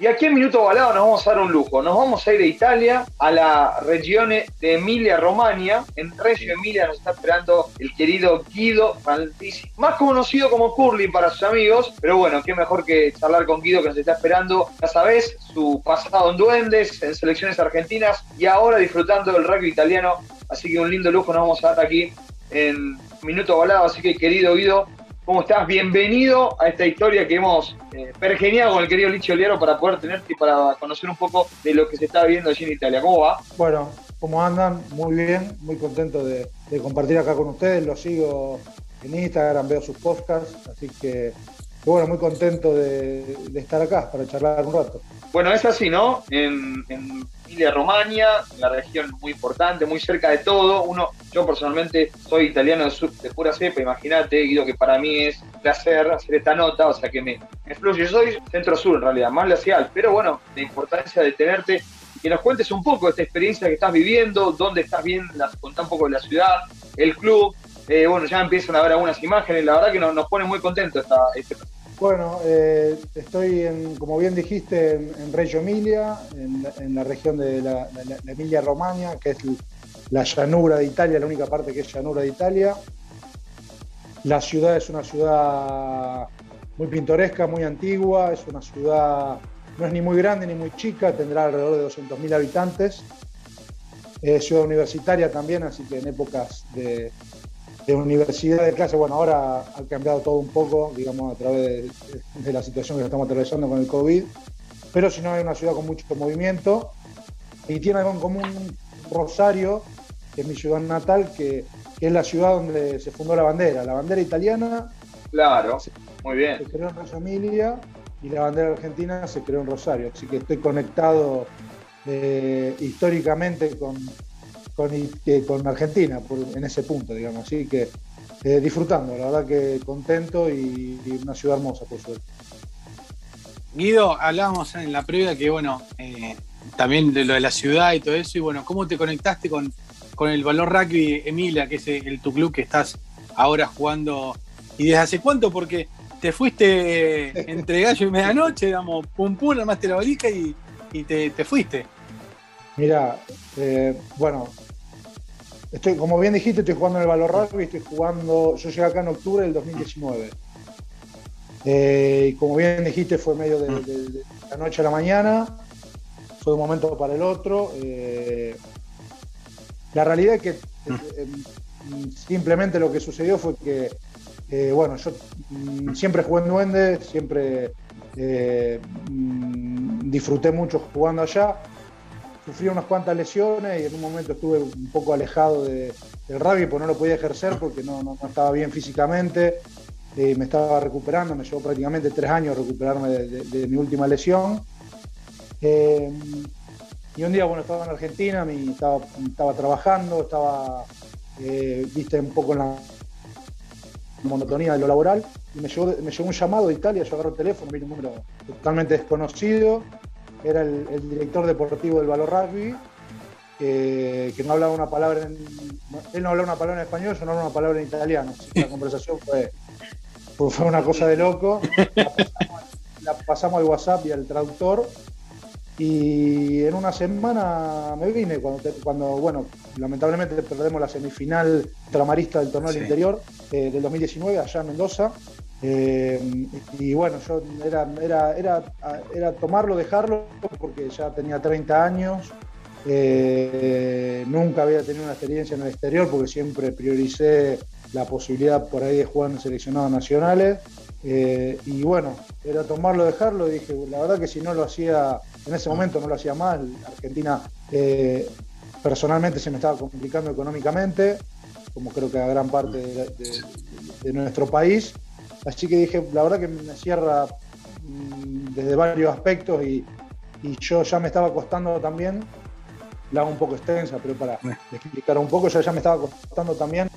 Y aquí en Minuto Balado nos vamos a dar un lujo. Nos vamos a ir de Italia a la región de Emilia-Romagna. En Reggio Emilia nos está esperando el querido Guido Fantisi, más conocido como Curly para sus amigos. Pero bueno, qué mejor que charlar con Guido que nos está esperando. Ya sabés, su pasado en Duendes, en selecciones argentinas y ahora disfrutando del rugby italiano. Así que un lindo lujo nos vamos a dar aquí en Minuto Balado. Así que querido Guido, ¿Cómo estás? Bienvenido a esta historia que hemos eh, pergeniado con el querido Licho Oliero para poder tenerte y para conocer un poco de lo que se está viendo allí en Italia. ¿Cómo va? Bueno, ¿cómo andan? Muy bien, muy contento de, compartir acá con ustedes. Los sigo en Instagram, veo sus podcasts, así que, bueno, muy contento de, estar acá para charlar un rato. Bueno, es así, ¿no? En, Romagna, una región muy importante, muy cerca de todo. Uno, yo personalmente soy italiano de, pura cepa, imagínate, Guido, que para mí es placer hacer esta nota, o sea que me, me fluye. Yo soy centro-sur en realidad, más glacial, pero bueno, la importancia de tenerte que nos cuentes un poco de esta experiencia que estás viviendo, dónde estás viendo, contá un poco de la ciudad, el club. Eh, bueno, ya empiezan a ver algunas imágenes, la verdad que nos, nos pone muy contentos esta, este bueno, eh, estoy, en, como bien dijiste, en, Reggio Emilia, en, la región de la, Emilia Romagna, que es la llanura de Italia, la única parte que es llanura de Italia. La ciudad es una ciudad muy pintoresca, muy antigua, es una ciudad, no es ni muy grande ni muy chica, tendrá alrededor de 200.000 habitantes. Es ciudad universitaria también, así que en épocas de, de universidad de clase, bueno, ahora ha cambiado todo un poco, digamos, a través de, la situación que estamos atravesando con el COVID, pero si no hay una ciudad con mucho movimiento y tiene algo en común Rosario, que es mi ciudad natal, que, es la ciudad donde se fundó la bandera, la bandera italiana. Claro, muy bien. Se creó en Reggio Emilia y la bandera argentina se creó en Rosario, así que estoy conectado eh, históricamente con, con, Argentina en ese punto, digamos. Así que eh, disfrutando, la verdad que contento y, una ciudad hermosa, por suerte. Guido, hablábamos en la previa que, bueno, eh, también de lo de la ciudad y todo eso, y bueno, ¿cómo te conectaste con, con el Valor Rugby Emilia, que es el, tu club que estás ahora jugando? ¿Y desde hace cuánto? Porque te fuiste entre gallo y medianoche, digamos, pum pum, armaste la valija y, te, fuiste. Mira, eh, bueno, Estoy, como bien dijiste, estoy jugando en el Valor Rugby, estoy jugando, yo llegué acá en octubre del 2019. Eh, y como bien dijiste, fue medio de, la noche a la mañana, fue de un momento para el otro. Eh, la realidad es que eh, simplemente lo que sucedió fue que, bueno, yo mm, siempre jugué en Duende, siempre mm, disfruté mucho jugando allá sufrí unas cuantas lesiones y en un momento estuve un poco alejado del rugby porque no lo podía ejercer porque no, estaba bien físicamente. Eh, me estaba recuperando, me llevó prácticamente tres años recuperarme de, mi última lesión. Eh, y un día, bueno, estaba en Argentina, estaba, estaba, trabajando, estaba, eh, viste, un poco en la monotonía de lo laboral, y me llegó, me llegó un llamado de Italia, yo agarro el teléfono, vi un número totalmente desconocido, era el, director deportivo del Valor Rugby, que no hablaba una palabra en, él no hablaba una palabra en español, yo no hablaba una palabra en italiano. la conversación fue, fue una cosa de loco. La pasamos, al WhatsApp y al traductor. Y en una semana me vine, cuando, cuando bueno, lamentablemente perdemos la semifinal tramarista del torneo del interior eh, del 2019 allá en Mendoza. Eh, y bueno, yo era, era, era, era, tomarlo, dejarlo, porque ya tenía 30 años, eh, nunca había tenido una experiencia en el exterior, porque siempre prioricé la posibilidad por ahí de jugar en seleccionados nacionales. Eh, y bueno, era tomarlo, dejarlo, dije, la verdad que si no lo hacía, en ese momento no lo hacía mal, Argentina personalmente se me estaba complicando económicamente, como creo que a gran parte de nuestro país. Así que dije, la verdad que me cierra mm, desde varios aspectos y, yo ya me estaba costando también, la hago un poco extensa, pero para explicar un poco, yo ya me estaba costando también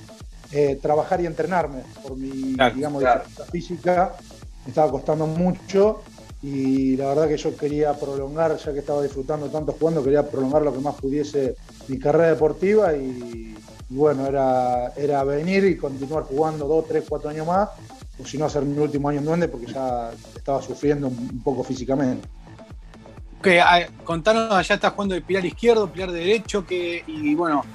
eh, trabajar y entrenarme por mi, digamos, física, me estaba costando mucho y la verdad que yo quería prolongar, ya que estaba disfrutando tanto jugando, quería prolongar lo que más pudiese mi carrera deportiva y, y bueno, era, era venir y continuar jugando dos, tres, cuatro años más o si no hacer mi último año en Duende porque ya estaba sufriendo un poco físicamente. Que, ah, contanos, allá estás jugando de pilar izquierdo, pilar derecho, que, y bueno,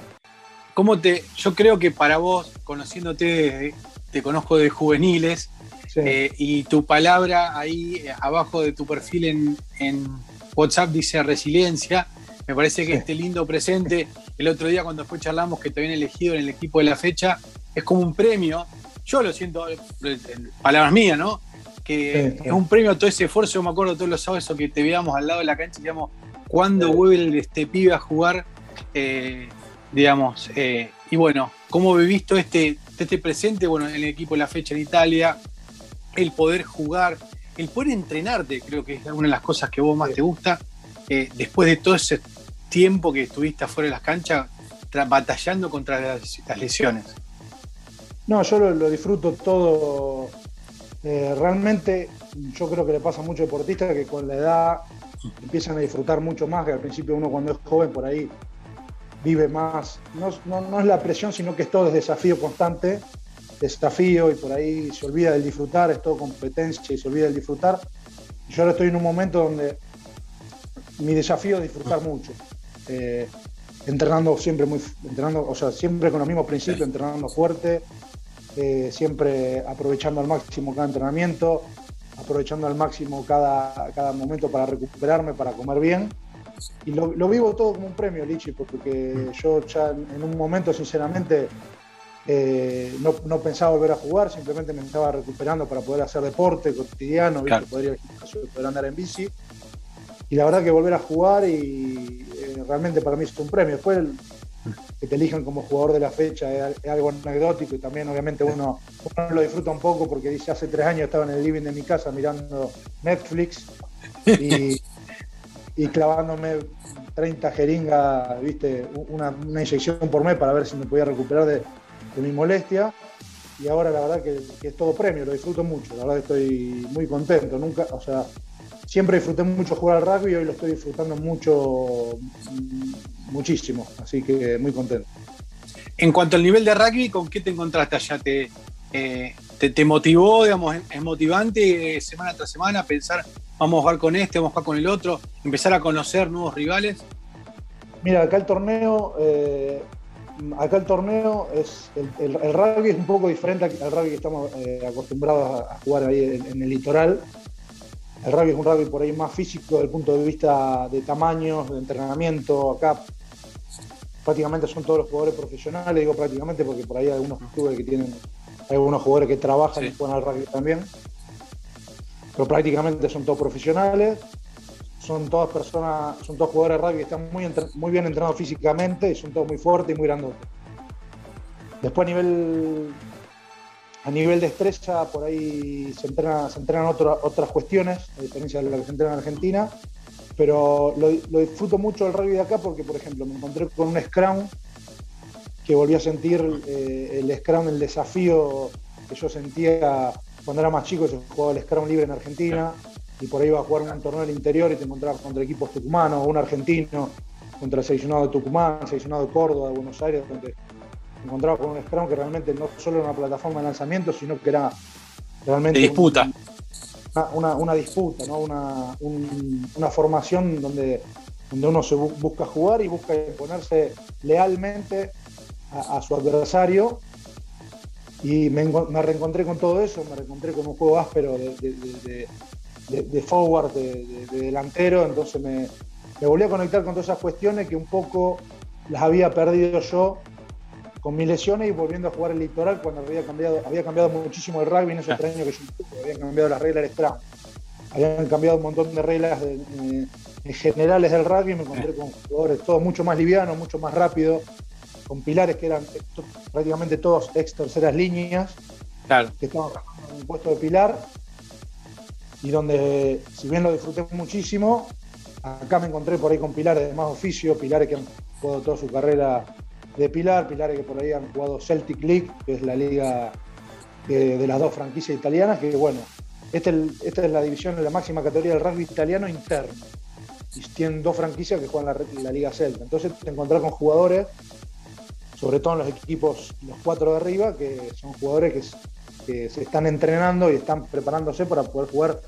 ¿cómo te, yo creo que para vos, conociéndote, te conozco de juveniles, eh, y tu palabra ahí eh, abajo de tu perfil en, WhatsApp dice resiliencia. Me parece que este lindo presente, el otro día cuando fue charlamos que te habían elegido en el equipo de la fecha, es como un premio. Yo lo siento, eh, palabras mías, ¿no? Que es un premio a todo ese esfuerzo. Yo me acuerdo todos los sábados que te veíamos al lado de la cancha y digamos, ¿cuándo vuelve este pibe a jugar? digamos, y bueno, ¿cómo visto este, este presente? Bueno, en el equipo la fecha en Italia, el poder jugar, el poder entrenarte, creo que es una de las cosas que vos más te gusta, eh, después de todo ese tiempo que estuviste afuera de las canchas, batallando contra las, lesiones. No, yo lo, disfruto todo. Eh, realmente, yo creo que le pasa a muchos deportistas que con la edad empiezan a disfrutar mucho más, que al principio uno cuando es joven por ahí vive más. No, no es la presión, sino que es todo es desafío constante desafío y por ahí se olvida del disfrutar, es todo competencia y se olvida del disfrutar. Yo ahora estoy en un momento donde mi desafío es disfrutar mucho. Eh, entrenando siempre muy entrenando, o sea, siempre con los mismos principios, entrenando fuerte, eh, siempre aprovechando al máximo cada entrenamiento, aprovechando al máximo cada, cada momento para recuperarme, para comer bien. Y lo, vivo todo como un premio, Lichi, porque yo ya en un momento, sinceramente, eh, no, no, pensaba volver a jugar, simplemente me estaba recuperando para poder hacer deporte cotidiano, poder ir al gimnasio, poder andar en bici. Y la verdad que volver a jugar y eh, realmente para mí es un premio. Después que te elijan como jugador de la fecha es, algo anecdótico y también obviamente uno, lo disfruta un poco porque dice hace tres años estaba en el living de mi casa mirando Netflix y, clavándome 30 jeringas, viste, una, una, inyección por mes para ver si me podía recuperar de, de mi molestia. Y ahora la verdad que, es todo premio, lo disfruto mucho, la verdad estoy muy contento. Nunca, o sea, siempre disfruté mucho jugar al rugby y hoy lo estoy disfrutando mucho, muchísimo, así que muy contento. En cuanto al nivel de rugby, ¿con qué te encontraste allá? ¿Te, eh, te, motivó, digamos, es motivante eh, semana tras semana pensar, vamos a jugar con este, vamos a jugar con el otro, empezar a conocer nuevos rivales? Mira, acá el torneo eh, acá el torneo es. El, rugby es un poco diferente al rugby que estamos eh, acostumbrados a, jugar ahí en, el litoral. El rugby es un rugby por ahí más físico desde el punto de vista de tamaños, de entrenamiento. Acá prácticamente son todos los jugadores profesionales, digo prácticamente porque por ahí hay algunos clubes que tienen, hay algunos jugadores que trabajan y juegan al rugby también. Pero prácticamente son todos profesionales son todas personas, son todos jugadores de rugby que están muy, muy bien entrenados físicamente y son todos muy fuertes y muy grandes. Después a nivel a nivel de estrella, por ahí se, entrena, se entrenan otras cuestiones, a diferencia de lo que se entrena en Argentina, pero lo, disfruto mucho el rugby de acá porque, por ejemplo, me encontré con un scrum que volví a sentir eh, el scrum, el desafío que yo sentía cuando era más chico, yo jugaba el scrum libre en Argentina y por ahí iba a jugar un torneo del interior y te encontrabas contra equipos tucumanos, un argentino contra el seleccionado de Tucumán, el seleccionado de Córdoba, de Buenos Aires, donde te encontrabas con un Scrum que realmente no solo era una plataforma de lanzamiento, sino que era realmente... disputa. una, disputa, ¿no? una, formación donde, donde uno se busca jugar y busca imponerse lealmente a, su adversario y me, reencontré con todo eso, me reencontré con un juego áspero de, de, forward, de, delantero, entonces me, volví a conectar con todas esas cuestiones que un poco las había perdido yo con mis lesiones y volviendo a jugar el litoral cuando había cambiado, había cambiado muchísimo el rugby en esos tres años que yo habían cambiado las reglas del Scrum, habían cambiado un montón de reglas generales del rugby, me encontré con jugadores todos mucho más livianos, mucho más rápidos, con pilares que eran prácticamente todos ex terceras líneas, que estaban en un puesto de pilar y donde, si bien lo disfruté muchísimo, acá me encontré por ahí con pilares de más oficio, pilares que han jugado toda su carrera de pilar, pilares que por ahí han jugado Celtic League, que es la liga de, las dos franquicias italianas, que bueno, esta es, la división, la máxima categoría del rugby italiano interno. Y tienen dos franquicias que juegan la, la Liga Celta. Entonces te encontrás con jugadores, sobre todo en los equipos, los cuatro de arriba, que son jugadores que se están entrenando y están preparándose para poder jugar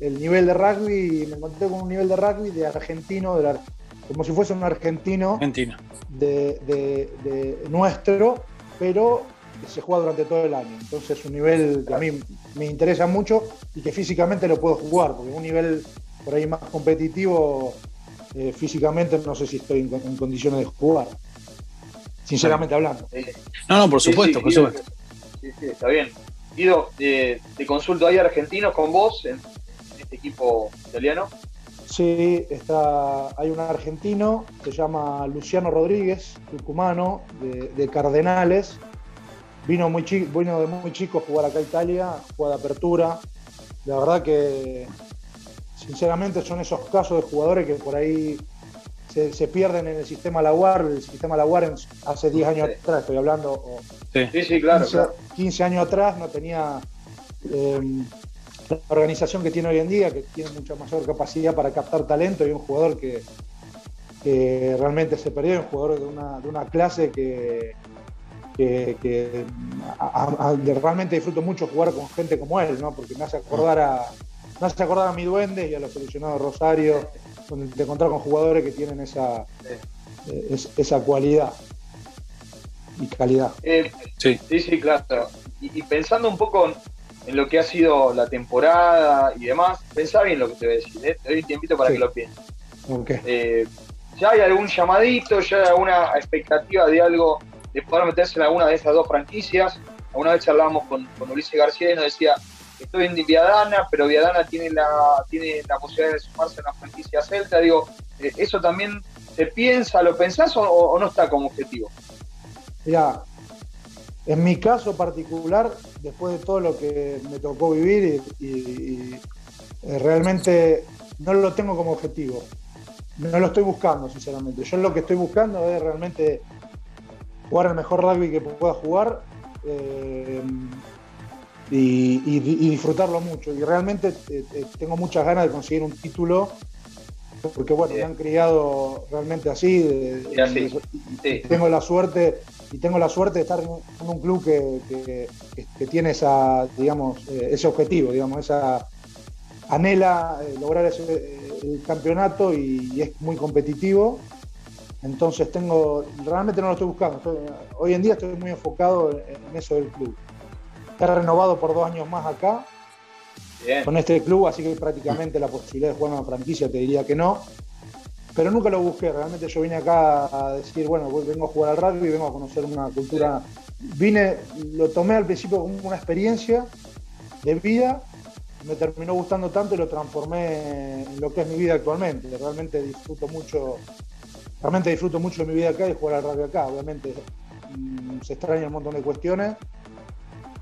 el, nivel de rugby, me encontré con un nivel de rugby de argentino, como si fuese un argentino, De, nuestro, pero se juega durante todo el año. Entonces es un nivel que a mí me interesa mucho y que físicamente lo puedo jugar, porque un nivel por ahí más competitivo, eh, físicamente no sé si estoy en, condiciones de jugar. Sinceramente hablando. No, no, por supuesto, por supuesto. Sí, sí, está bien. Guido, te consulto, ¿hay argentinos con vos en, este equipo italiano? Sí, está, hay un argentino, se llama Luciano Rodríguez, tucumano, de, Cardenales. Vino, muy chico, vino de muy chico a jugar acá a Italia, juega de apertura. La verdad que, sinceramente, son esos casos de jugadores que por ahí se, pierden en el sistema Laguar, el sistema Laguar hace 10 años atrás, estoy hablando, sí. Sí, claro, 15, años atrás no tenía eh, la organización que tiene hoy en día, que tiene mucha mayor capacidad para captar talento y un jugador que, realmente se perdió, un jugador de una, de una clase que, que, realmente disfruto mucho jugar con gente como él, ¿no? porque me hace acordar a, me hace acordar a mi duende y a los seleccionados Rosario de encontrar con jugadores que tienen esa, eh, esa cualidad y calidad. Eh, sí. sí, claro. Y, pensando un poco en, lo que ha sido la temporada y demás, pensá bien lo que te voy a decir, ¿eh? te doy un tiempito para que lo pienses. ¿Ya hay algún llamadito, ya hay alguna expectativa de algo, de poder meterse en alguna de esas dos franquicias? Alguna vez hablábamos con, con Ulises García y nos decía, estoy en Viadana, pero Viadana tiene la, tiene la posibilidad de sumarse a una franquicia celta. Digo, eh, ¿eso también se piensa, lo pensás o, no está como objetivo? Mira, en mi caso particular, después de todo lo que me tocó vivir y, eh, realmente no lo tengo como objetivo. No lo estoy buscando, sinceramente. Yo lo que estoy buscando es realmente jugar el mejor rugby que pueda jugar. Eh, y, disfrutarlo mucho. Y realmente eh, tengo muchas ganas de conseguir un título, porque bueno, me han criado realmente así. tengo la suerte y tengo la suerte de estar en un club que, tiene esa, digamos, eh, ese objetivo, digamos, esa anhela lograr ese, el campeonato y, es muy competitivo. Entonces tengo, realmente no lo estoy buscando. hoy en día estoy muy enfocado en eso del club. Está renovado por dos años más acá con este club, así que prácticamente la posibilidad de jugar una franquicia te diría que no. Pero nunca lo busqué, realmente yo vine acá a decir, bueno, vengo a jugar al rugby, vengo a conocer una cultura. Vine, lo tomé al principio como una experiencia de vida, me terminó gustando tanto y lo transformé en lo que es mi vida actualmente. Realmente disfruto mucho, realmente disfruto mucho de mi vida acá y jugar al rugby acá. Obviamente mm, se extraña un montón de cuestiones,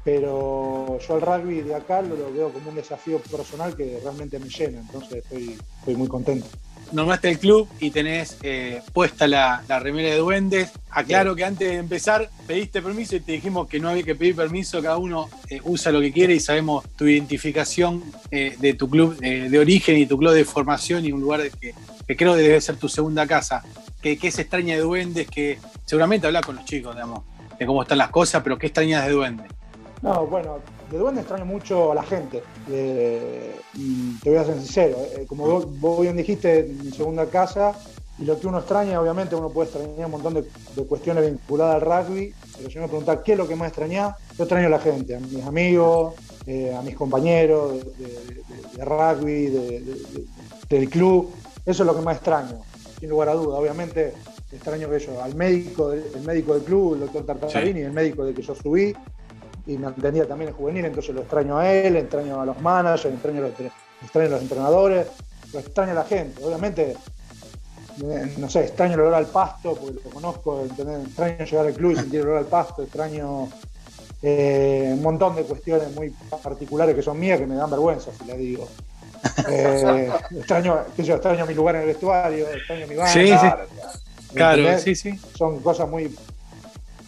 pero yo al rugby de acá lo, veo como un desafío personal que realmente me llena, entonces estoy muy contento. Nombraste el club y tenés eh, puesta la, remera de duendes. Aclaro que antes de empezar pediste permiso y te dijimos que no había que pedir permiso, cada uno eh, usa lo que quiere y sabemos tu identificación eh, de tu club de origen y tu club de formación y un lugar que, que creo que debe ser tu segunda casa. Que, que es extraña de duendes, que seguramente habla con los chicos, digamos, de cómo están las cosas, pero qué extrañas de duendes. No, bueno, de Duende extraño mucho a la gente. te voy a ser sincero. Eh, como vos, bien dijiste, mi segunda casa, y lo que uno extraña, obviamente, uno puede extrañar un montón de, cuestiones vinculadas al rugby, pero si me preguntás qué es lo que más extraña, yo extraño a la gente, a mis amigos, eh, a mis compañeros de, rugby, del club. Eso es lo que más extraño, sin lugar a duda. Obviamente, extraño que yo, al médico, el médico del club, el doctor Tartarini, el médico de que yo subí, y me entendía también el juvenil, entonces lo extraño a él, extraño a los managers, extraño a los, extraño a los entrenadores, lo extraño a la gente. Obviamente, eh, no sé, extraño el olor al pasto, porque lo conozco, extraño llegar al club y sentir el olor al pasto, extraño eh, un montón de cuestiones muy particulares que son mías que me dan vergüenza, si les digo. Eh, extraño, yo, extraño mi lugar en el vestuario, extraño mi banda. Sí, sí. Claro, sí, sí. Son cosas muy,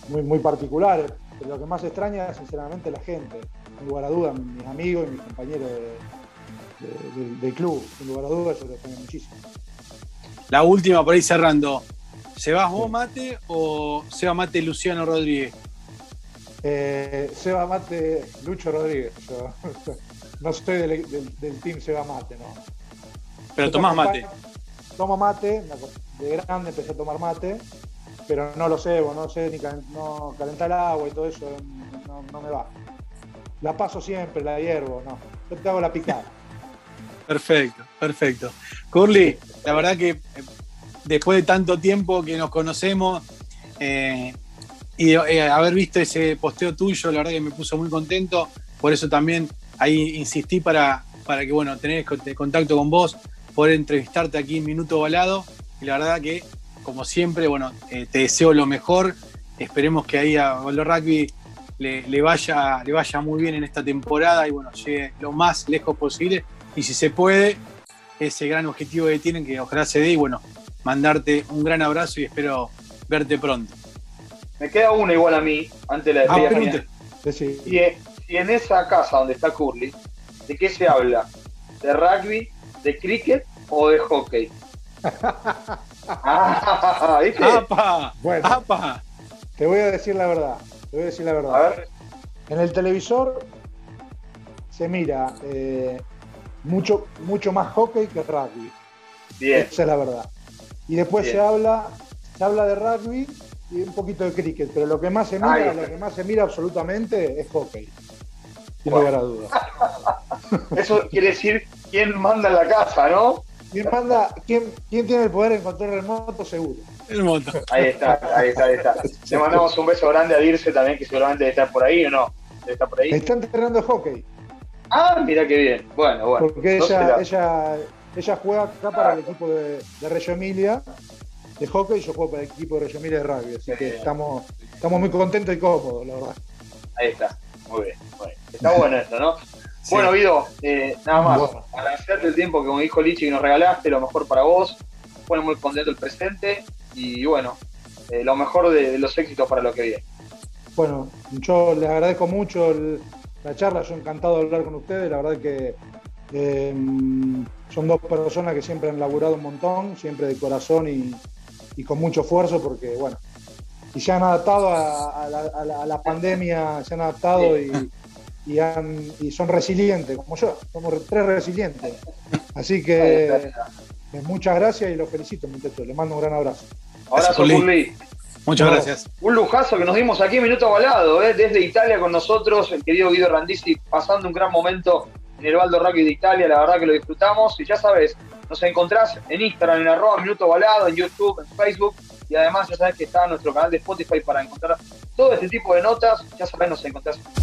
muy, muy particulares. Lo que más extraña, sinceramente, la gente. Sin lugar a dudas, mis amigos y mis compañeros del club. Sin lugar a dudas, eso lo extraño muchísimo. La última, por ahí cerrando. ¿Se va vos, Mate, o se va Mate Luciano Rodríguez? Eh, se va Mate Lucho Rodríguez. no soy del, del, del team Seba Mate, ¿no? Pero tomás mate. Tomo mate, de grande empecé a tomar mate, pero no lo cebo, no sé ni no, calentar el agua y todo eso, no, me va. La paso siempre, la hiervo, no. Yo te hago la picada. Perfecto, perfecto. Curly, la verdad que eh, después de tanto tiempo que nos conocemos eh, y eh, haber visto ese posteo tuyo, la verdad que me puso muy contento. Por eso también ahí insistí para, para que, bueno, tener contacto con vos, poder entrevistarte aquí en Minuto Balado. La verdad que, como siempre, bueno, te deseo lo mejor. Esperemos que ahí a Valor Rugby le, vaya, le vaya muy bien en esta temporada y, bueno, llegue lo más lejos posible. Y si se puede, ese gran objetivo que tienen, que ojalá se dé. Y, bueno, mandarte un gran abrazo y espero verte pronto. Me queda una igual a mí, antes de la ah, despedida. y, en esa casa donde está Curly, ¿de qué se habla? ¿De rugby, de cricket o de hockey? ah, ¿viste? Bueno, te voy a decir la verdad. Te voy a decir la verdad. A ver. En el televisor se mira eh, mucho, mucho más hockey que rugby. Bien. Esa es la verdad. Y después se habla, se habla de rugby y un poquito de cricket, pero lo que más se mira, lo que más se mira absolutamente es hockey. Sin lugar a dudas. Eso quiere decir quién manda en la casa, ¿no? ¿Quién manda? ¿Quién, quién tiene el poder en control remoto? Seguro. El moto. Ahí está, ahí está, ahí está. Le mandamos un beso grande a Dirce también, que seguramente debe estar por ahí o no. Debe estar por ahí. Está entrenando hockey. Ah, mira qué bien. Bueno, bueno. Porque ella, ella, ella juega acá para el equipo de, de Reggio Emilia de hockey y yo juego para el equipo de Reggio Emilia de rugby. Así que estamos, estamos muy contentos y cómodos, la verdad. Ahí está. Muy bien. Está bueno esto, ¿no? Bueno, Vido, eh, nada más. Agradecerte el tiempo que, como dijo Lichi, nos regalaste, lo mejor para vos. Bueno, muy contento el presente y bueno, eh, lo mejor de, los éxitos para lo que viene. Bueno, yo les agradezco mucho la charla, yo encantado de hablar con ustedes, la verdad que eh, son dos personas que siempre han laburado un montón, siempre de corazón y, con mucho esfuerzo, porque bueno, y se han adaptado a, la, pandemia, se han adaptado y, y, son resilientes, como yo, somos tres resilientes. Así que eh, muchas gracias y los felicito, muchachos. Les mando un gran abrazo. Abrazo, Curly. Muchas gracias. Un lujazo que nos dimos aquí en Minuto Balado, ¿eh? desde Italia con nosotros, el querido Guido Randisi, pasando un gran momento en el Baldo Rugby de Italia, la verdad que lo disfrutamos. Y ya sabes, nos encontrás en Instagram, en arroba Minuto Balado, en YouTube, en Facebook. Y además ya sabes que está nuestro canal de Spotify para encontrar todo este tipo de notas. Ya sabes, nos encontrás